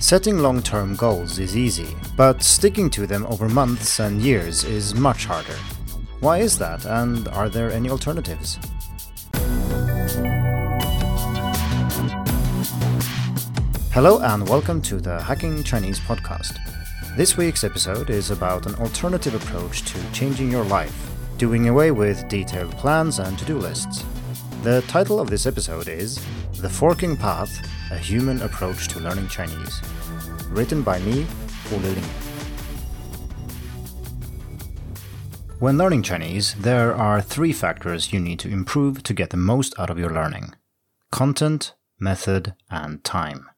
Setting long term goals is easy, but sticking to them over months and years is much harder. Why is that, and are there any alternatives? Hello, and welcome to the Hacking Chinese podcast. This week's episode is about an alternative approach to changing your life, doing away with detailed plans and to do lists. The title of this episode is The Forking Path a Human Approach to Learning Chinese. Written by me, Olle Linge. When learning Chinese, there are three factors you need to improve to get the most out of your learning content, method, and time.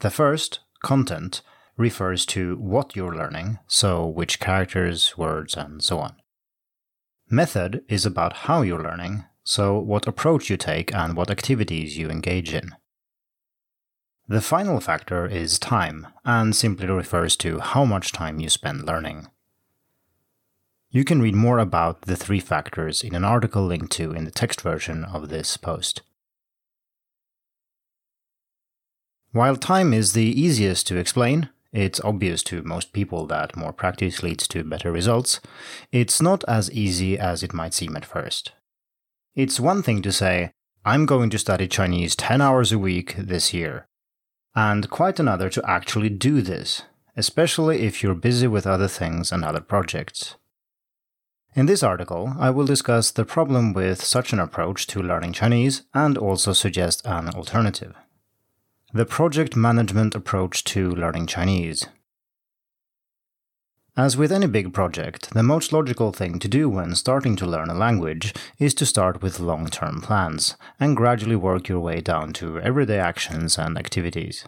The first, content, refers to what you're learning, so which characters, words, and so on. Method is about how you're learning, so what approach you take and what activities you engage in. The final factor is time, and simply refers to how much time you spend learning. You can read more about the three factors in an article linked to in the text version of this post. While time is the easiest to explain, it's obvious to most people that more practice leads to better results. It's not as easy as it might seem at first. It's one thing to say, I'm going to study Chinese 10 hours a week this year, and quite another to actually do this, especially if you're busy with other things and other projects. In this article, I will discuss the problem with such an approach to learning Chinese and also suggest an alternative. The project management approach to learning Chinese. As with any big project, the most logical thing to do when starting to learn a language is to start with long term plans and gradually work your way down to everyday actions and activities.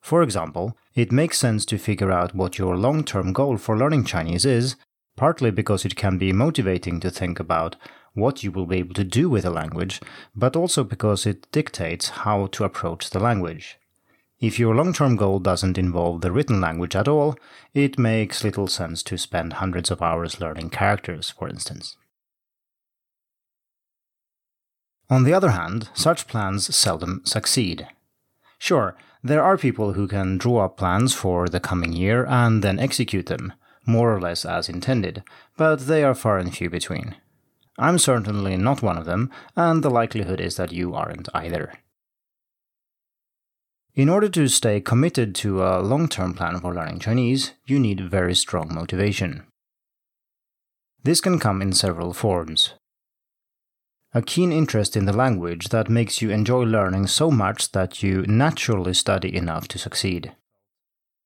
For example, it makes sense to figure out what your long term goal for learning Chinese is, partly because it can be motivating to think about what you will be able to do with a language, but also because it dictates how to approach the language. If your long term goal doesn't involve the written language at all, it makes little sense to spend hundreds of hours learning characters, for instance. On the other hand, such plans seldom succeed. Sure, there are people who can draw up plans for the coming year and then execute them, more or less as intended, but they are far and few between. I'm certainly not one of them, and the likelihood is that you aren't either. In order to stay committed to a long term plan for learning Chinese, you need very strong motivation. This can come in several forms. A keen interest in the language that makes you enjoy learning so much that you naturally study enough to succeed.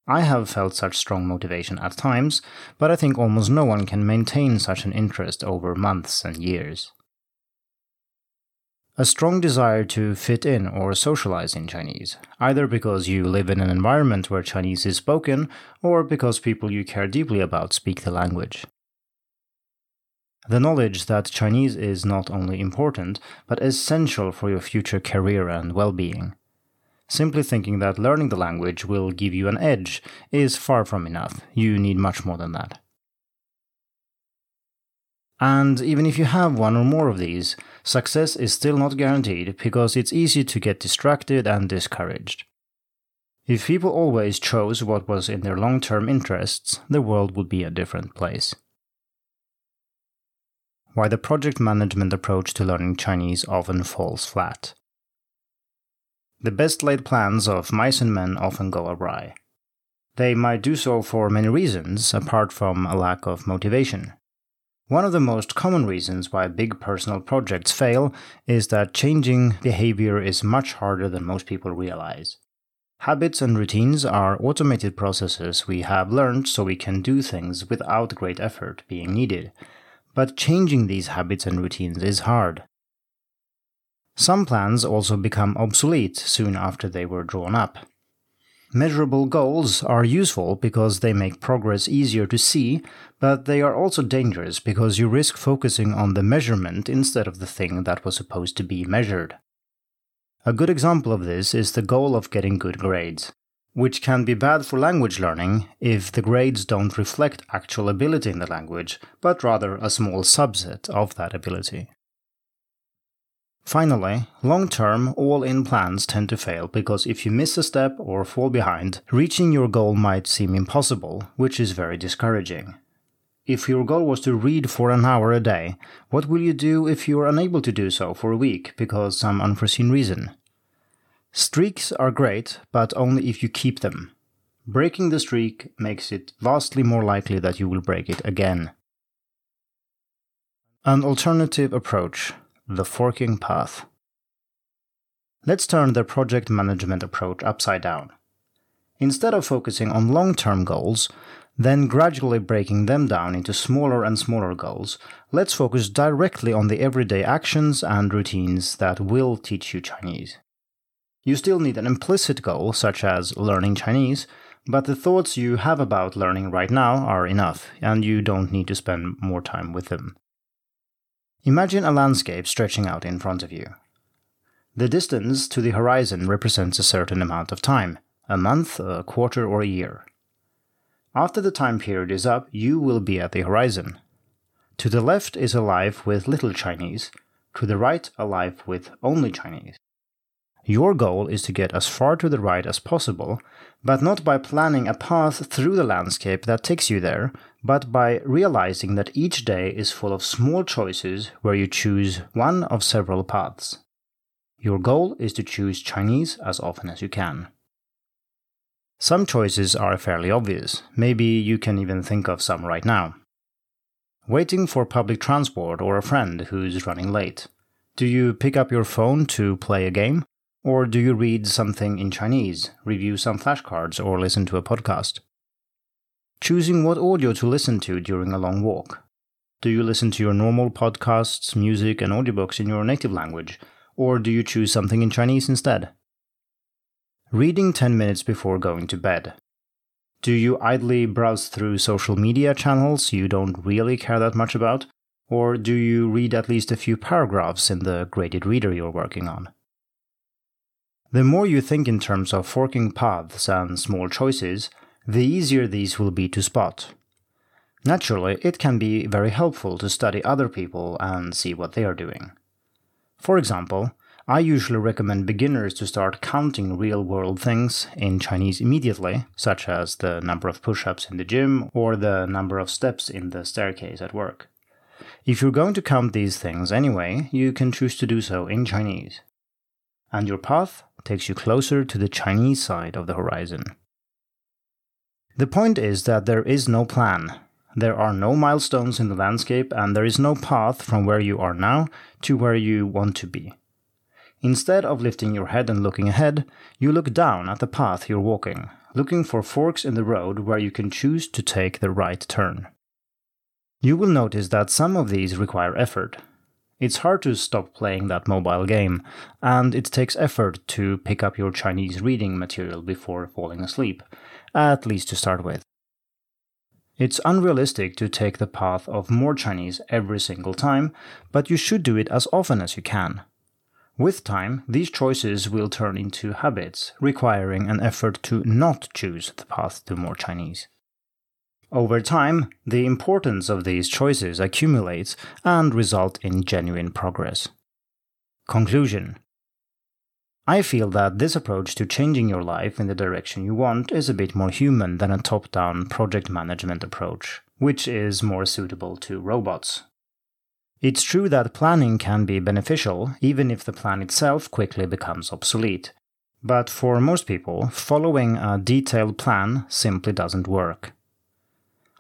I have felt such strong motivation at times, but I think almost no one can maintain such an interest over months and years. A strong desire to fit in or socialize in Chinese, either because you live in an environment where Chinese is spoken or because people you care deeply about speak the language. The knowledge that Chinese is not only important, but essential for your future career and well being. Simply thinking that learning the language will give you an edge is far from enough. You need much more than that. And even if you have one or more of these, success is still not guaranteed because it's easy to get distracted and discouraged. If people always chose what was in their long term interests, the world would be a different place. Why the project management approach to learning Chinese often falls flat. The best laid plans of mice and men often go awry. They might do so for many reasons, apart from a lack of motivation. One of the most common reasons why big personal projects fail is that changing behavior is much harder than most people realize. Habits and routines are automated processes we have learned so we can do things without great effort being needed. But changing these habits and routines is hard. Some plans also become obsolete soon after they were drawn up. Measurable goals are useful because they make progress easier to see, but they are also dangerous because you risk focusing on the measurement instead of the thing that was supposed to be measured. A good example of this is the goal of getting good grades, which can be bad for language learning if the grades don't reflect actual ability in the language, but rather a small subset of that ability. Finally, long term, all in plans tend to fail because if you miss a step or fall behind, reaching your goal might seem impossible, which is very discouraging. If your goal was to read for an hour a day, what will you do if you are unable to do so for a week because some unforeseen reason? Streaks are great, but only if you keep them. Breaking the streak makes it vastly more likely that you will break it again. An alternative approach the forking path. Let's turn the project management approach upside down. Instead of focusing on long term goals, then gradually breaking them down into smaller and smaller goals, let's focus directly on the everyday actions and routines that will teach you Chinese. You still need an implicit goal, such as learning Chinese, but the thoughts you have about learning right now are enough, and you don't need to spend more time with them. Imagine a landscape stretching out in front of you. The distance to the horizon represents a certain amount of time a month, a quarter, or a year. After the time period is up, you will be at the horizon. To the left is a life with little Chinese, to the right, a life with only Chinese. Your goal is to get as far to the right as possible, but not by planning a path through the landscape that takes you there, but by realizing that each day is full of small choices where you choose one of several paths. Your goal is to choose Chinese as often as you can. Some choices are fairly obvious, maybe you can even think of some right now. Waiting for public transport or a friend who's running late. Do you pick up your phone to play a game? Or do you read something in Chinese, review some flashcards, or listen to a podcast? Choosing what audio to listen to during a long walk. Do you listen to your normal podcasts, music, and audiobooks in your native language, or do you choose something in Chinese instead? Reading 10 minutes before going to bed. Do you idly browse through social media channels you don't really care that much about? Or do you read at least a few paragraphs in the graded reader you're working on? The more you think in terms of forking paths and small choices, the easier these will be to spot. Naturally, it can be very helpful to study other people and see what they are doing. For example, I usually recommend beginners to start counting real world things in Chinese immediately, such as the number of push ups in the gym or the number of steps in the staircase at work. If you're going to count these things anyway, you can choose to do so in Chinese. And your path takes you closer to the Chinese side of the horizon. The point is that there is no plan. There are no milestones in the landscape, and there is no path from where you are now to where you want to be. Instead of lifting your head and looking ahead, you look down at the path you're walking, looking for forks in the road where you can choose to take the right turn. You will notice that some of these require effort, it's hard to stop playing that mobile game, and it takes effort to pick up your Chinese reading material before falling asleep, at least to start with. It's unrealistic to take the path of more Chinese every single time, but you should do it as often as you can. With time, these choices will turn into habits, requiring an effort to not choose the path to more Chinese. Over time, the importance of these choices accumulates and result in genuine progress. Conclusion I feel that this approach to changing your life in the direction you want is a bit more human than a top down project management approach, which is more suitable to robots. It's true that planning can be beneficial, even if the plan itself quickly becomes obsolete. But for most people, following a detailed plan simply doesn't work.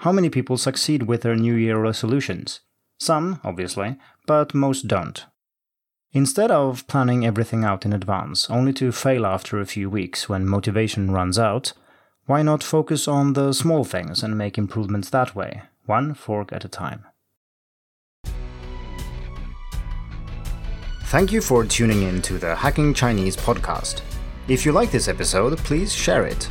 How many people succeed with their New Year resolutions? Some, obviously, but most don't. Instead of planning everything out in advance, only to fail after a few weeks when motivation runs out, why not focus on the small things and make improvements that way, one fork at a time? Thank you for tuning in to the Hacking Chinese podcast. If you like this episode, please share it